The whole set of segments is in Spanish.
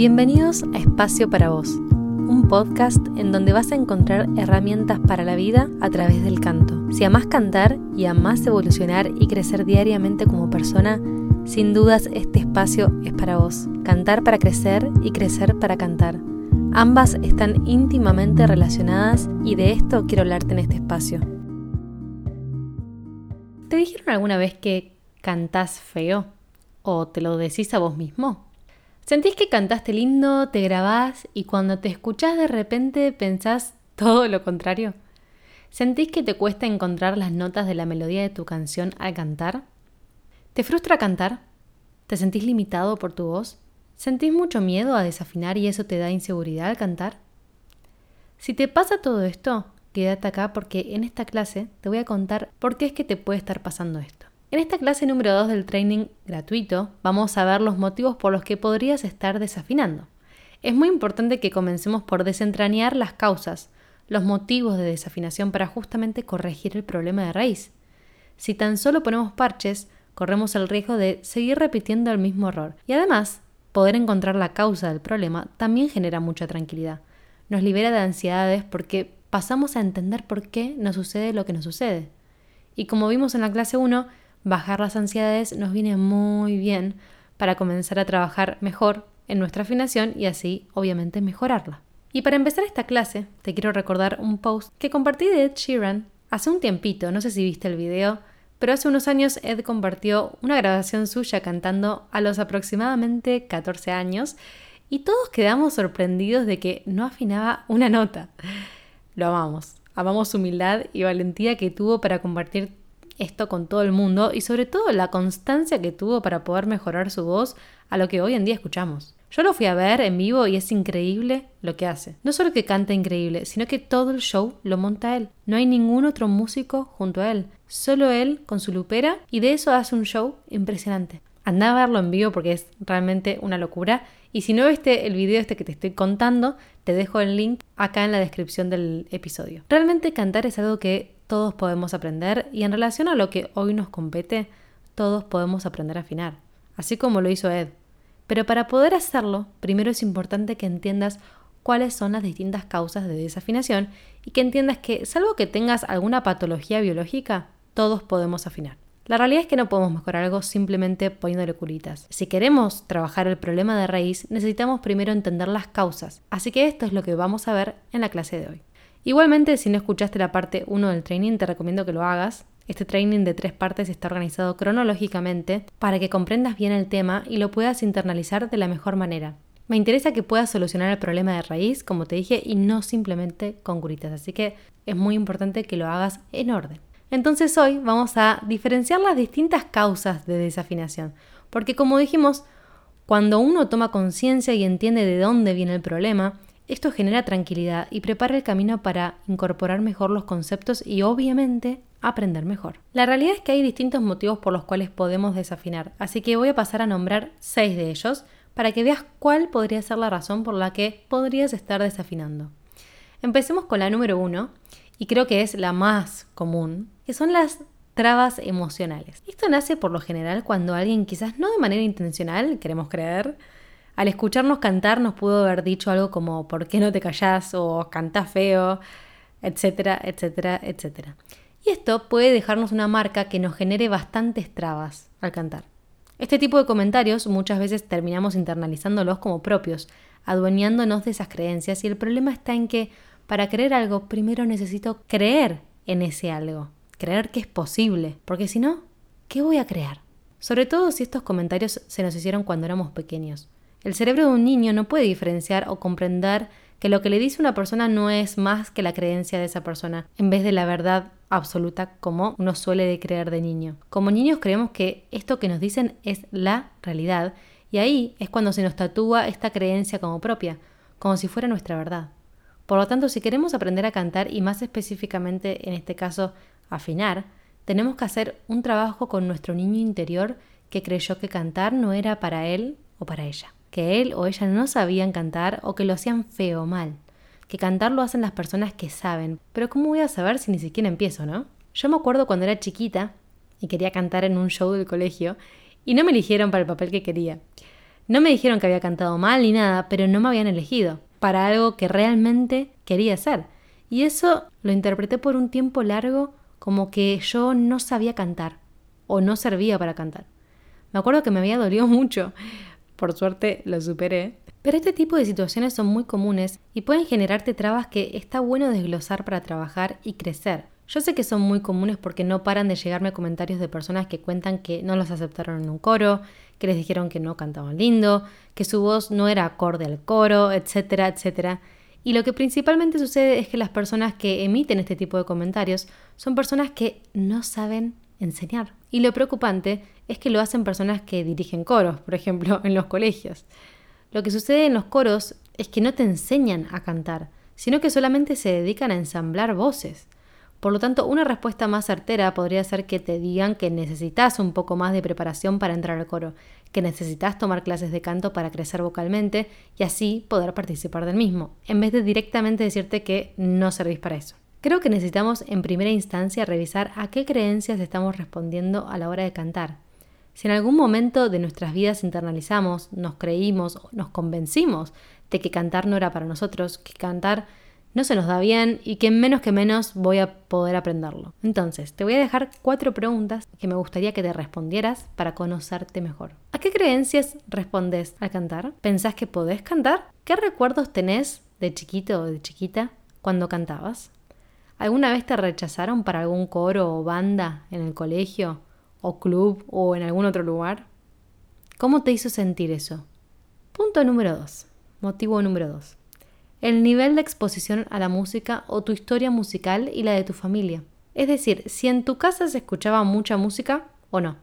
Bienvenidos a Espacio para Vos, un podcast en donde vas a encontrar herramientas para la vida a través del canto. Si amás cantar y amás evolucionar y crecer diariamente como persona, sin dudas este espacio es para vos. Cantar para crecer y crecer para cantar. Ambas están íntimamente relacionadas y de esto quiero hablarte en este espacio. ¿Te dijeron alguna vez que cantás feo? ¿O te lo decís a vos mismo? ¿Sentís que cantaste lindo, te grabás y cuando te escuchás de repente pensás todo lo contrario? ¿Sentís que te cuesta encontrar las notas de la melodía de tu canción al cantar? ¿Te frustra cantar? ¿Te sentís limitado por tu voz? ¿Sentís mucho miedo a desafinar y eso te da inseguridad al cantar? Si te pasa todo esto, quédate acá porque en esta clase te voy a contar por qué es que te puede estar pasando esto. En esta clase número 2 del training gratuito vamos a ver los motivos por los que podrías estar desafinando. Es muy importante que comencemos por desentrañar las causas, los motivos de desafinación para justamente corregir el problema de raíz. Si tan solo ponemos parches, corremos el riesgo de seguir repitiendo el mismo error. Y además, poder encontrar la causa del problema también genera mucha tranquilidad. Nos libera de ansiedades porque pasamos a entender por qué nos sucede lo que nos sucede. Y como vimos en la clase 1, bajar las ansiedades nos viene muy bien para comenzar a trabajar mejor en nuestra afinación y así obviamente mejorarla. Y para empezar esta clase, te quiero recordar un post que compartí de Ed Sheeran hace un tiempito, no sé si viste el video, pero hace unos años Ed compartió una grabación suya cantando a los aproximadamente 14 años y todos quedamos sorprendidos de que no afinaba una nota. Lo amamos, amamos su humildad y valentía que tuvo para compartir esto con todo el mundo y sobre todo la constancia que tuvo para poder mejorar su voz a lo que hoy en día escuchamos. Yo lo fui a ver en vivo y es increíble lo que hace. No solo que canta increíble, sino que todo el show lo monta él. No hay ningún otro músico junto a él. Solo él con su lupera y de eso hace un show impresionante. Anda a verlo en vivo porque es realmente una locura. Y si no viste el video este que te estoy contando, te dejo el link acá en la descripción del episodio. Realmente cantar es algo que todos podemos aprender y en relación a lo que hoy nos compete, todos podemos aprender a afinar, así como lo hizo Ed. Pero para poder hacerlo, primero es importante que entiendas cuáles son las distintas causas de desafinación y que entiendas que, salvo que tengas alguna patología biológica, todos podemos afinar. La realidad es que no podemos mejorar algo simplemente poniéndole culitas. Si queremos trabajar el problema de raíz, necesitamos primero entender las causas. Así que esto es lo que vamos a ver en la clase de hoy. Igualmente, si no escuchaste la parte 1 del training, te recomiendo que lo hagas. Este training de tres partes está organizado cronológicamente para que comprendas bien el tema y lo puedas internalizar de la mejor manera. Me interesa que puedas solucionar el problema de raíz, como te dije, y no simplemente con curitas, así que es muy importante que lo hagas en orden. Entonces hoy vamos a diferenciar las distintas causas de desafinación, porque como dijimos, cuando uno toma conciencia y entiende de dónde viene el problema, esto genera tranquilidad y prepara el camino para incorporar mejor los conceptos y obviamente aprender mejor. La realidad es que hay distintos motivos por los cuales podemos desafinar, así que voy a pasar a nombrar seis de ellos para que veas cuál podría ser la razón por la que podrías estar desafinando. Empecemos con la número uno, y creo que es la más común, que son las trabas emocionales. Esto nace por lo general cuando alguien, quizás no de manera intencional, queremos creer, al escucharnos cantar nos pudo haber dicho algo como ¿por qué no te callás? o cantás feo, etcétera, etcétera, etcétera. Y esto puede dejarnos una marca que nos genere bastantes trabas al cantar. Este tipo de comentarios muchas veces terminamos internalizándolos como propios, adueñándonos de esas creencias y el problema está en que para creer algo primero necesito creer en ese algo, creer que es posible, porque si no, ¿qué voy a crear? Sobre todo si estos comentarios se nos hicieron cuando éramos pequeños. El cerebro de un niño no puede diferenciar o comprender que lo que le dice una persona no es más que la creencia de esa persona, en vez de la verdad absoluta como uno suele creer de niño. Como niños creemos que esto que nos dicen es la realidad y ahí es cuando se nos tatúa esta creencia como propia, como si fuera nuestra verdad. Por lo tanto, si queremos aprender a cantar y más específicamente en este caso afinar, tenemos que hacer un trabajo con nuestro niño interior que creyó que cantar no era para él o para ella que él o ella no sabían cantar o que lo hacían feo o mal. Que cantar lo hacen las personas que saben, pero ¿cómo voy a saber si ni siquiera empiezo, no? Yo me acuerdo cuando era chiquita y quería cantar en un show del colegio y no me eligieron para el papel que quería. No me dijeron que había cantado mal ni nada, pero no me habían elegido para algo que realmente quería hacer. Y eso lo interpreté por un tiempo largo como que yo no sabía cantar o no servía para cantar. Me acuerdo que me había dolido mucho. Por suerte lo superé. Pero este tipo de situaciones son muy comunes y pueden generarte trabas que está bueno desglosar para trabajar y crecer. Yo sé que son muy comunes porque no paran de llegarme comentarios de personas que cuentan que no los aceptaron en un coro, que les dijeron que no cantaban lindo, que su voz no era acorde al coro, etcétera, etcétera. Y lo que principalmente sucede es que las personas que emiten este tipo de comentarios son personas que no saben enseñar. Y lo preocupante es que lo hacen personas que dirigen coros, por ejemplo, en los colegios. Lo que sucede en los coros es que no te enseñan a cantar, sino que solamente se dedican a ensamblar voces. Por lo tanto, una respuesta más certera podría ser que te digan que necesitas un poco más de preparación para entrar al coro, que necesitas tomar clases de canto para crecer vocalmente y así poder participar del mismo, en vez de directamente decirte que no servís para eso. Creo que necesitamos en primera instancia revisar a qué creencias estamos respondiendo a la hora de cantar. Si en algún momento de nuestras vidas internalizamos, nos creímos, nos convencimos de que cantar no era para nosotros, que cantar no se nos da bien y que menos que menos voy a poder aprenderlo. Entonces, te voy a dejar cuatro preguntas que me gustaría que te respondieras para conocerte mejor. ¿A qué creencias respondes al cantar? ¿Pensás que podés cantar? ¿Qué recuerdos tenés de chiquito o de chiquita cuando cantabas? ¿Alguna vez te rechazaron para algún coro o banda en el colegio o club o en algún otro lugar? ¿Cómo te hizo sentir eso? Punto número 2. Motivo número 2 el nivel de exposición a la música o tu historia musical y la de tu familia. Es decir, si en tu casa se escuchaba mucha música o no.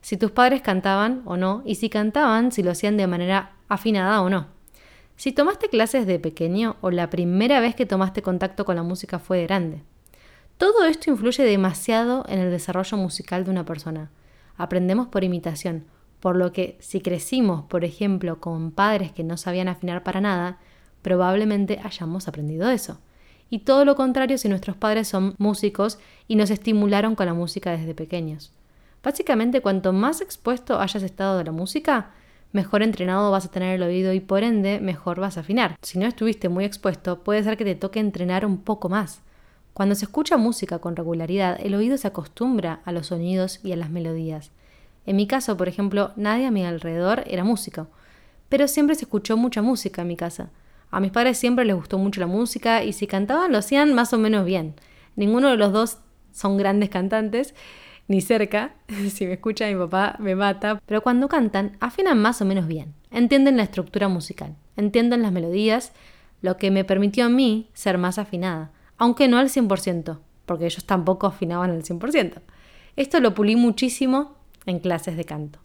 Si tus padres cantaban o no, y si cantaban, si lo hacían de manera afinada o no. Si tomaste clases de pequeño o la primera vez que tomaste contacto con la música fue de grande. Todo esto influye demasiado en el desarrollo musical de una persona. Aprendemos por imitación, por lo que si crecimos, por ejemplo, con padres que no sabían afinar para nada, probablemente hayamos aprendido eso. Y todo lo contrario si nuestros padres son músicos y nos estimularon con la música desde pequeños. Básicamente, cuanto más expuesto hayas estado de la música, mejor entrenado vas a tener el oído y por ende mejor vas a afinar. Si no estuviste muy expuesto, puede ser que te toque entrenar un poco más. Cuando se escucha música con regularidad, el oído se acostumbra a los sonidos y a las melodías. En mi caso, por ejemplo, nadie a mi alrededor era músico, pero siempre se escuchó mucha música en mi casa. A mis padres siempre les gustó mucho la música y si cantaban lo hacían más o menos bien. Ninguno de los dos son grandes cantantes, ni cerca. si me escucha mi papá me mata. Pero cuando cantan, afinan más o menos bien. Entienden la estructura musical, entienden las melodías, lo que me permitió a mí ser más afinada. Aunque no al 100%, porque ellos tampoco afinaban al 100%. Esto lo pulí muchísimo en clases de canto.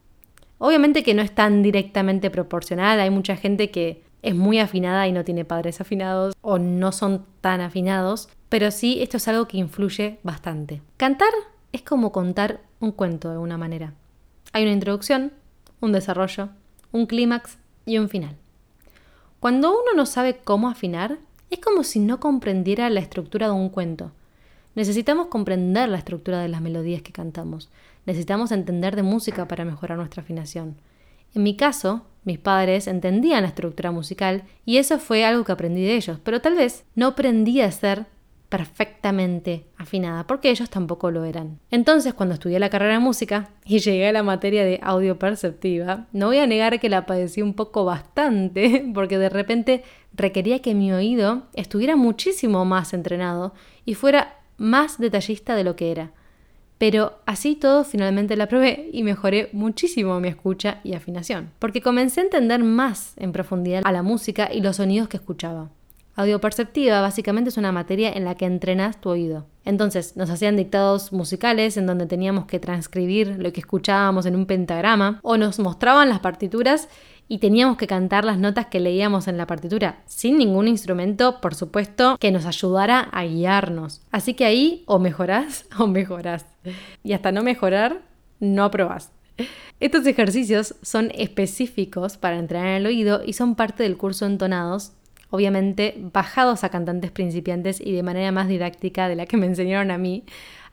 Obviamente que no es tan directamente proporcional, hay mucha gente que es muy afinada y no tiene padres afinados o no son tan afinados, pero sí esto es algo que influye bastante. Cantar es como contar un cuento de una manera. Hay una introducción, un desarrollo, un clímax y un final. Cuando uno no sabe cómo afinar, es como si no comprendiera la estructura de un cuento. Necesitamos comprender la estructura de las melodías que cantamos. Necesitamos entender de música para mejorar nuestra afinación. En mi caso, mis padres entendían la estructura musical y eso fue algo que aprendí de ellos, pero tal vez no aprendí a ser perfectamente afinada, porque ellos tampoco lo eran. Entonces, cuando estudié la carrera de música y llegué a la materia de audio perceptiva, no voy a negar que la padecí un poco bastante, porque de repente requería que mi oído estuviera muchísimo más entrenado y fuera más detallista de lo que era. Pero así todo finalmente la probé y mejoré muchísimo mi escucha y afinación, porque comencé a entender más en profundidad a la música y los sonidos que escuchaba. Audioperceptiva básicamente es una materia en la que entrenas tu oído. Entonces nos hacían dictados musicales en donde teníamos que transcribir lo que escuchábamos en un pentagrama o nos mostraban las partituras y teníamos que cantar las notas que leíamos en la partitura, sin ningún instrumento, por supuesto, que nos ayudara a guiarnos. Así que ahí o mejorás o mejorás. Y hasta no mejorar, no aprobás. Estos ejercicios son específicos para entrenar el oído y son parte del curso Entonados obviamente bajados a cantantes principiantes y de manera más didáctica de la que me enseñaron a mí,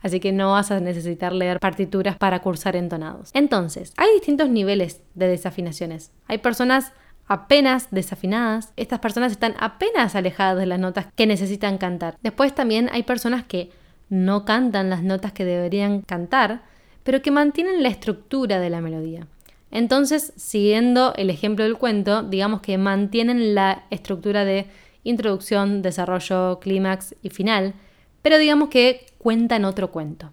así que no vas a necesitar leer partituras para cursar entonados. Entonces, hay distintos niveles de desafinaciones. Hay personas apenas desafinadas, estas personas están apenas alejadas de las notas que necesitan cantar. Después también hay personas que no cantan las notas que deberían cantar, pero que mantienen la estructura de la melodía. Entonces, siguiendo el ejemplo del cuento, digamos que mantienen la estructura de introducción, desarrollo, clímax y final, pero digamos que cuentan otro cuento.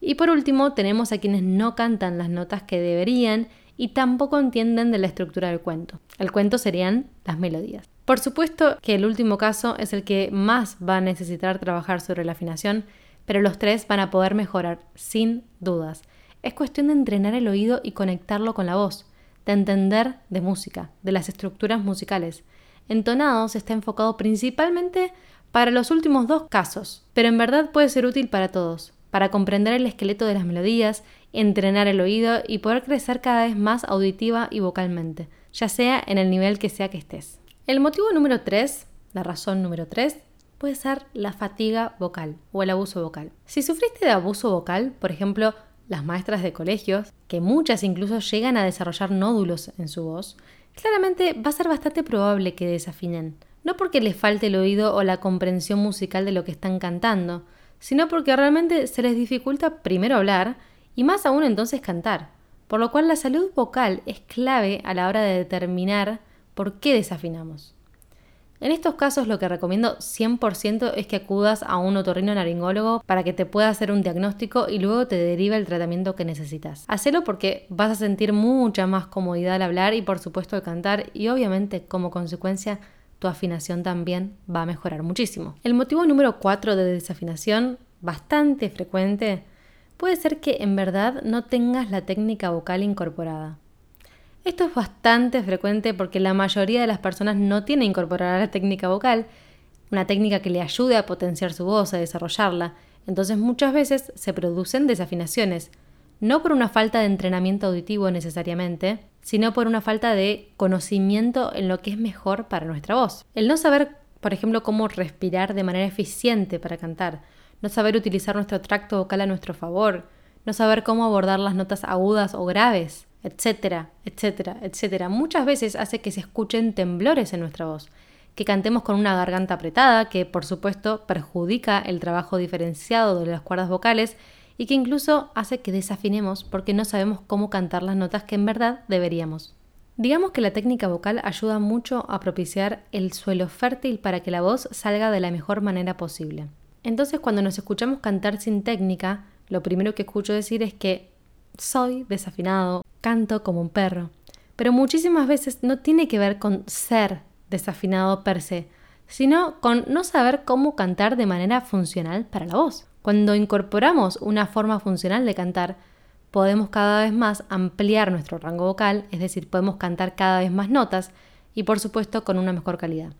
Y por último, tenemos a quienes no cantan las notas que deberían y tampoco entienden de la estructura del cuento. El cuento serían las melodías. Por supuesto que el último caso es el que más va a necesitar trabajar sobre la afinación, pero los tres van a poder mejorar, sin dudas. Es cuestión de entrenar el oído y conectarlo con la voz, de entender de música, de las estructuras musicales. Entonados está enfocado principalmente para los últimos dos casos, pero en verdad puede ser útil para todos, para comprender el esqueleto de las melodías, entrenar el oído y poder crecer cada vez más auditiva y vocalmente, ya sea en el nivel que sea que estés. El motivo número 3, la razón número 3, puede ser la fatiga vocal o el abuso vocal. Si sufriste de abuso vocal, por ejemplo, las maestras de colegios, que muchas incluso llegan a desarrollar nódulos en su voz, claramente va a ser bastante probable que desafinen, no porque les falte el oído o la comprensión musical de lo que están cantando, sino porque realmente se les dificulta primero hablar y más aún entonces cantar, por lo cual la salud vocal es clave a la hora de determinar por qué desafinamos. En estos casos lo que recomiendo 100% es que acudas a un otorrino naringólogo para que te pueda hacer un diagnóstico y luego te derive el tratamiento que necesitas. Hacelo porque vas a sentir mucha más comodidad al hablar y por supuesto al cantar y obviamente como consecuencia tu afinación también va a mejorar muchísimo. El motivo número 4 de desafinación, bastante frecuente, puede ser que en verdad no tengas la técnica vocal incorporada. Esto es bastante frecuente porque la mayoría de las personas no tiene incorporada la técnica vocal, una técnica que le ayude a potenciar su voz, a desarrollarla. Entonces muchas veces se producen desafinaciones, no por una falta de entrenamiento auditivo necesariamente, sino por una falta de conocimiento en lo que es mejor para nuestra voz. El no saber, por ejemplo, cómo respirar de manera eficiente para cantar, no saber utilizar nuestro tracto vocal a nuestro favor, no saber cómo abordar las notas agudas o graves, etcétera, etcétera, etcétera, muchas veces hace que se escuchen temblores en nuestra voz, que cantemos con una garganta apretada, que por supuesto perjudica el trabajo diferenciado de las cuerdas vocales y que incluso hace que desafinemos porque no sabemos cómo cantar las notas que en verdad deberíamos. Digamos que la técnica vocal ayuda mucho a propiciar el suelo fértil para que la voz salga de la mejor manera posible. Entonces cuando nos escuchamos cantar sin técnica, lo primero que escucho decir es que soy desafinado, canto como un perro. Pero muchísimas veces no tiene que ver con ser desafinado per se, sino con no saber cómo cantar de manera funcional para la voz. Cuando incorporamos una forma funcional de cantar, podemos cada vez más ampliar nuestro rango vocal, es decir, podemos cantar cada vez más notas y por supuesto con una mejor calidad.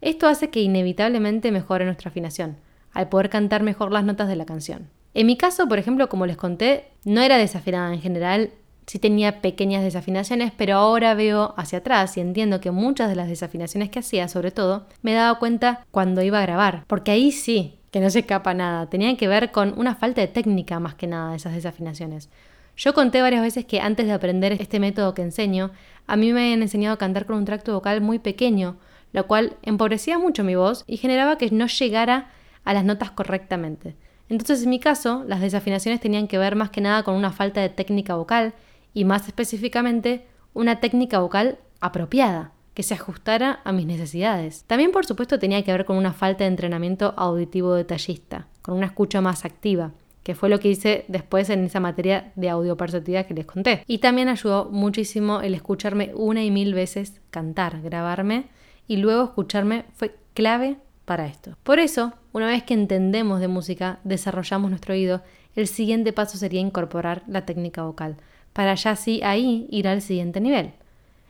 Esto hace que inevitablemente mejore nuestra afinación, al poder cantar mejor las notas de la canción. En mi caso, por ejemplo, como les conté, no era desafinada en general, sí tenía pequeñas desafinaciones, pero ahora veo hacia atrás y entiendo que muchas de las desafinaciones que hacía, sobre todo, me daba cuenta cuando iba a grabar, porque ahí sí que no se escapa nada. Tenía que ver con una falta de técnica más que nada de esas desafinaciones. Yo conté varias veces que antes de aprender este método que enseño, a mí me habían enseñado a cantar con un tracto vocal muy pequeño, lo cual empobrecía mucho mi voz y generaba que no llegara a las notas correctamente. Entonces en mi caso, las desafinaciones tenían que ver más que nada con una falta de técnica vocal y más específicamente una técnica vocal apropiada que se ajustara a mis necesidades. También, por supuesto, tenía que ver con una falta de entrenamiento auditivo detallista, con una escucha más activa, que fue lo que hice después en esa materia de audioperceptividad que les conté. Y también ayudó muchísimo el escucharme una y mil veces cantar, grabarme y luego escucharme fue clave para esto. Por eso, una vez que entendemos de música, desarrollamos nuestro oído, el siguiente paso sería incorporar la técnica vocal, para ya así ahí ir al siguiente nivel.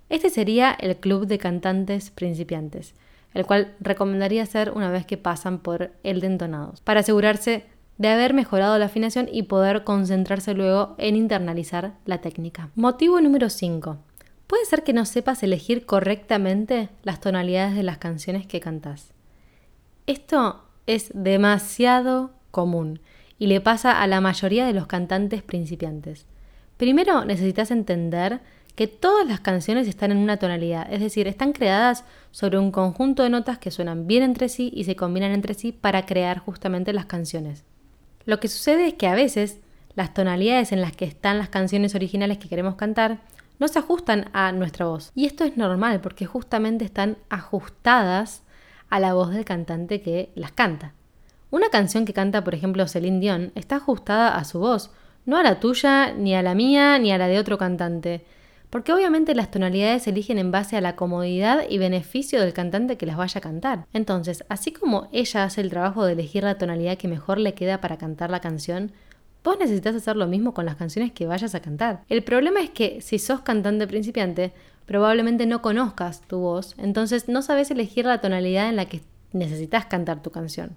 Este sería el club de cantantes principiantes, el cual recomendaría hacer una vez que pasan por el de entonados, para asegurarse de haber mejorado la afinación y poder concentrarse luego en internalizar la técnica. Motivo número 5. Puede ser que no sepas elegir correctamente las tonalidades de las canciones que cantas. Esto es demasiado común y le pasa a la mayoría de los cantantes principiantes. Primero necesitas entender que todas las canciones están en una tonalidad, es decir, están creadas sobre un conjunto de notas que suenan bien entre sí y se combinan entre sí para crear justamente las canciones. Lo que sucede es que a veces las tonalidades en las que están las canciones originales que queremos cantar no se ajustan a nuestra voz. Y esto es normal porque justamente están ajustadas a la voz del cantante que las canta. Una canción que canta, por ejemplo, Celine Dion, está ajustada a su voz, no a la tuya, ni a la mía, ni a la de otro cantante. Porque obviamente las tonalidades se eligen en base a la comodidad y beneficio del cantante que las vaya a cantar. Entonces, así como ella hace el trabajo de elegir la tonalidad que mejor le queda para cantar la canción, vos necesitas hacer lo mismo con las canciones que vayas a cantar. El problema es que si sos cantante principiante, probablemente no conozcas tu voz, entonces no sabes elegir la tonalidad en la que necesitas cantar tu canción.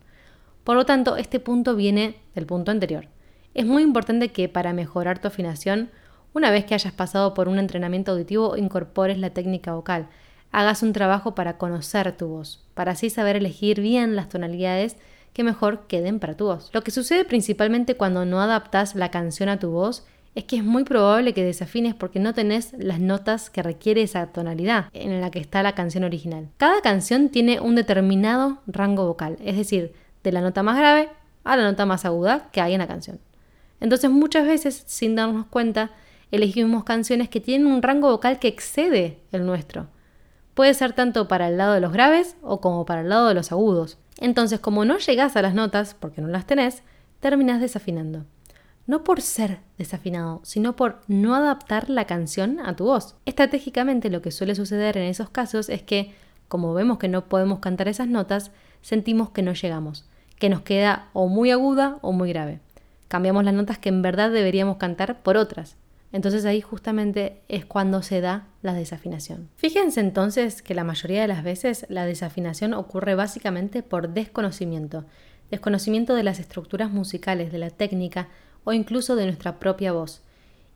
Por lo tanto, este punto viene del punto anterior. Es muy importante que para mejorar tu afinación, una vez que hayas pasado por un entrenamiento auditivo, incorpores la técnica vocal. Hagas un trabajo para conocer tu voz, para así saber elegir bien las tonalidades que mejor queden para tu voz. Lo que sucede principalmente cuando no adaptas la canción a tu voz es que es muy probable que desafines porque no tenés las notas que requiere esa tonalidad en la que está la canción original. Cada canción tiene un determinado rango vocal, es decir, de la nota más grave a la nota más aguda que hay en la canción. Entonces muchas veces, sin darnos cuenta, elegimos canciones que tienen un rango vocal que excede el nuestro. Puede ser tanto para el lado de los graves o como para el lado de los agudos. Entonces, como no llegas a las notas, porque no las tenés, terminas desafinando. No por ser desafinado, sino por no adaptar la canción a tu voz. Estratégicamente lo que suele suceder en esos casos es que, como vemos que no podemos cantar esas notas, sentimos que no llegamos, que nos queda o muy aguda o muy grave. Cambiamos las notas que en verdad deberíamos cantar por otras. Entonces ahí justamente es cuando se da la desafinación. Fíjense entonces que la mayoría de las veces la desafinación ocurre básicamente por desconocimiento, desconocimiento de las estructuras musicales, de la técnica o incluso de nuestra propia voz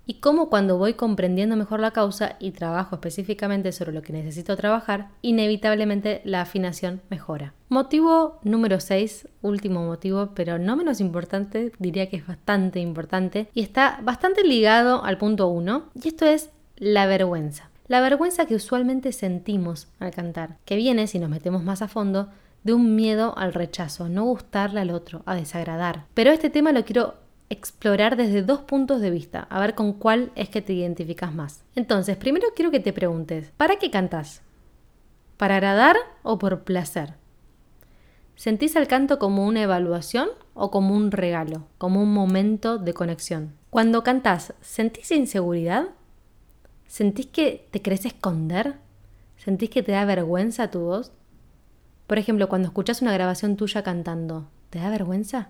y cómo cuando voy comprendiendo mejor la causa y trabajo específicamente sobre lo que necesito trabajar, inevitablemente la afinación mejora. Motivo número 6, último motivo, pero no menos importante, diría que es bastante importante y está bastante ligado al punto 1, y esto es la vergüenza. La vergüenza que usualmente sentimos al cantar, que viene, si nos metemos más a fondo, de un miedo al rechazo, no gustarle al otro, a desagradar. Pero este tema lo quiero explorar desde dos puntos de vista, a ver con cuál es que te identificas más. Entonces, primero quiero que te preguntes, ¿para qué cantas? ¿Para agradar o por placer? ¿Sentís el canto como una evaluación o como un regalo, como un momento de conexión? Cuando cantas, ¿sentís inseguridad? ¿Sentís que te querés esconder? ¿Sentís que te da vergüenza tu voz? Por ejemplo, cuando escuchas una grabación tuya cantando, ¿te da vergüenza?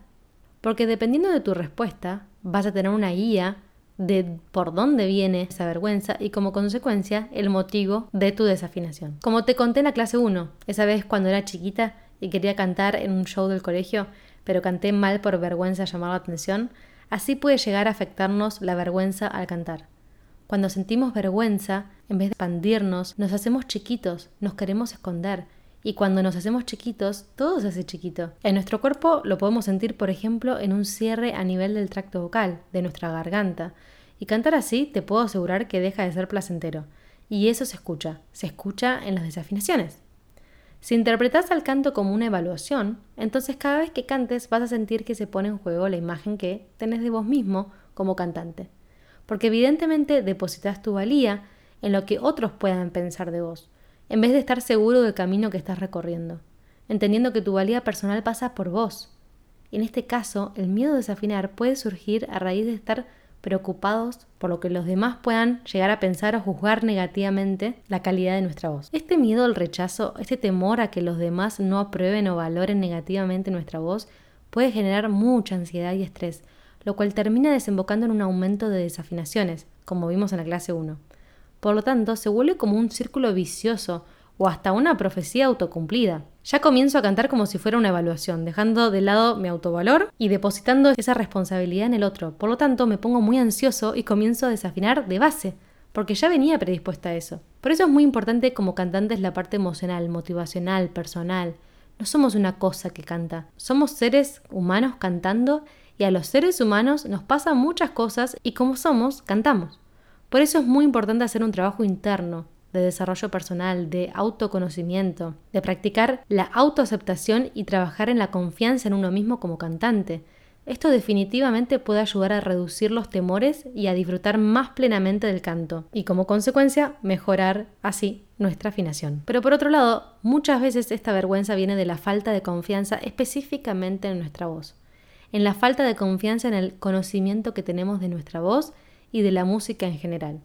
Porque dependiendo de tu respuesta, vas a tener una guía de por dónde viene esa vergüenza y como consecuencia el motivo de tu desafinación. Como te conté en la clase 1, esa vez cuando era chiquita y quería cantar en un show del colegio, pero canté mal por vergüenza llamar la atención, así puede llegar a afectarnos la vergüenza al cantar. Cuando sentimos vergüenza, en vez de expandirnos, nos hacemos chiquitos, nos queremos esconder y cuando nos hacemos chiquitos, todo se hace chiquito. En nuestro cuerpo lo podemos sentir, por ejemplo, en un cierre a nivel del tracto vocal, de nuestra garganta. Y cantar así te puedo asegurar que deja de ser placentero. Y eso se escucha, se escucha en las desafinaciones. Si interpretas al canto como una evaluación, entonces cada vez que cantes vas a sentir que se pone en juego la imagen que tenés de vos mismo como cantante. Porque evidentemente depositas tu valía en lo que otros puedan pensar de vos en vez de estar seguro del camino que estás recorriendo, entendiendo que tu valía personal pasa por vos. en este caso, el miedo a desafinar puede surgir a raíz de estar preocupados por lo que los demás puedan llegar a pensar o juzgar negativamente la calidad de nuestra voz. Este miedo al rechazo, este temor a que los demás no aprueben o valoren negativamente nuestra voz, puede generar mucha ansiedad y estrés, lo cual termina desembocando en un aumento de desafinaciones, como vimos en la clase 1. Por lo tanto, se vuelve como un círculo vicioso o hasta una profecía autocumplida. Ya comienzo a cantar como si fuera una evaluación, dejando de lado mi autovalor y depositando esa responsabilidad en el otro. Por lo tanto, me pongo muy ansioso y comienzo a desafinar de base, porque ya venía predispuesta a eso. Por eso es muy importante como cantantes la parte emocional, motivacional, personal. No somos una cosa que canta, somos seres humanos cantando y a los seres humanos nos pasan muchas cosas y como somos, cantamos. Por eso es muy importante hacer un trabajo interno, de desarrollo personal, de autoconocimiento, de practicar la autoaceptación y trabajar en la confianza en uno mismo como cantante. Esto definitivamente puede ayudar a reducir los temores y a disfrutar más plenamente del canto y como consecuencia mejorar así nuestra afinación. Pero por otro lado, muchas veces esta vergüenza viene de la falta de confianza específicamente en nuestra voz, en la falta de confianza en el conocimiento que tenemos de nuestra voz y de la música en general.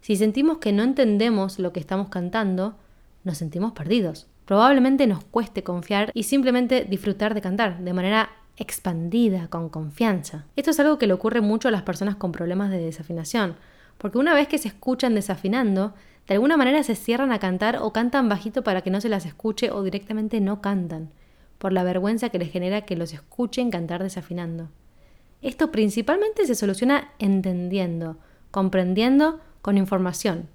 Si sentimos que no entendemos lo que estamos cantando, nos sentimos perdidos. Probablemente nos cueste confiar y simplemente disfrutar de cantar de manera expandida, con confianza. Esto es algo que le ocurre mucho a las personas con problemas de desafinación, porque una vez que se escuchan desafinando, de alguna manera se cierran a cantar o cantan bajito para que no se las escuche o directamente no cantan, por la vergüenza que les genera que los escuchen cantar desafinando. Esto principalmente se soluciona entendiendo, comprendiendo con información.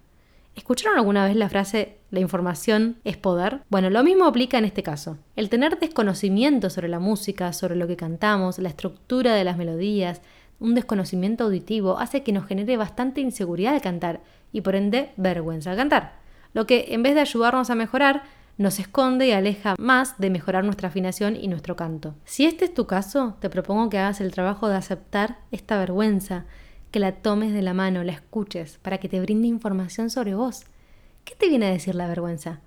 ¿Escucharon alguna vez la frase la información es poder? Bueno, lo mismo aplica en este caso. El tener desconocimiento sobre la música, sobre lo que cantamos, la estructura de las melodías, un desconocimiento auditivo hace que nos genere bastante inseguridad al cantar y por ende vergüenza al cantar. Lo que en vez de ayudarnos a mejorar, nos esconde y aleja más de mejorar nuestra afinación y nuestro canto. Si este es tu caso, te propongo que hagas el trabajo de aceptar esta vergüenza, que la tomes de la mano, la escuches, para que te brinde información sobre vos. ¿Qué te viene a decir la vergüenza?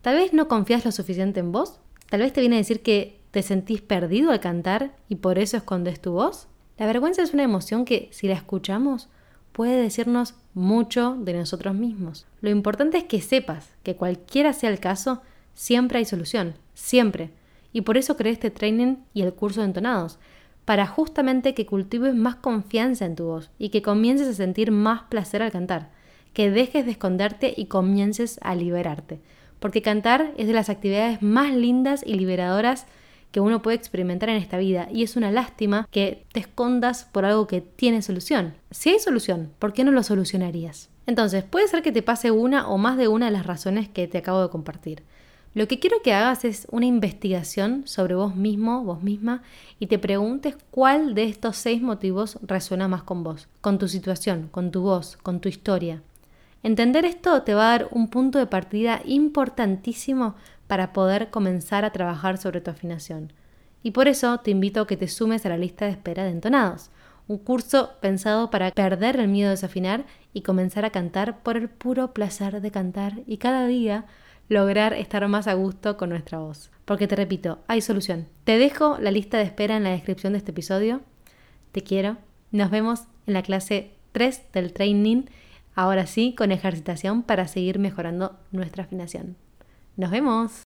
Tal vez no confías lo suficiente en vos. Tal vez te viene a decir que te sentís perdido al cantar y por eso escondes tu voz. La vergüenza es una emoción que, si la escuchamos, puede decirnos mucho de nosotros mismos. Lo importante es que sepas que cualquiera sea el caso, siempre hay solución, siempre. Y por eso creé este training y el curso de entonados, para justamente que cultives más confianza en tu voz y que comiences a sentir más placer al cantar, que dejes de esconderte y comiences a liberarte. Porque cantar es de las actividades más lindas y liberadoras que uno puede experimentar en esta vida y es una lástima que te escondas por algo que tiene solución. Si hay solución, ¿por qué no lo solucionarías? Entonces, puede ser que te pase una o más de una de las razones que te acabo de compartir. Lo que quiero que hagas es una investigación sobre vos mismo, vos misma, y te preguntes cuál de estos seis motivos resuena más con vos, con tu situación, con tu voz, con tu historia. Entender esto te va a dar un punto de partida importantísimo para poder comenzar a trabajar sobre tu afinación. Y por eso te invito a que te sumes a la lista de espera de entonados, un curso pensado para perder el miedo de desafinar y comenzar a cantar por el puro placer de cantar y cada día lograr estar más a gusto con nuestra voz. Porque te repito, hay solución. Te dejo la lista de espera en la descripción de este episodio. Te quiero. Nos vemos en la clase 3 del training. Ahora sí, con ejercitación para seguir mejorando nuestra afinación. Nos vemos.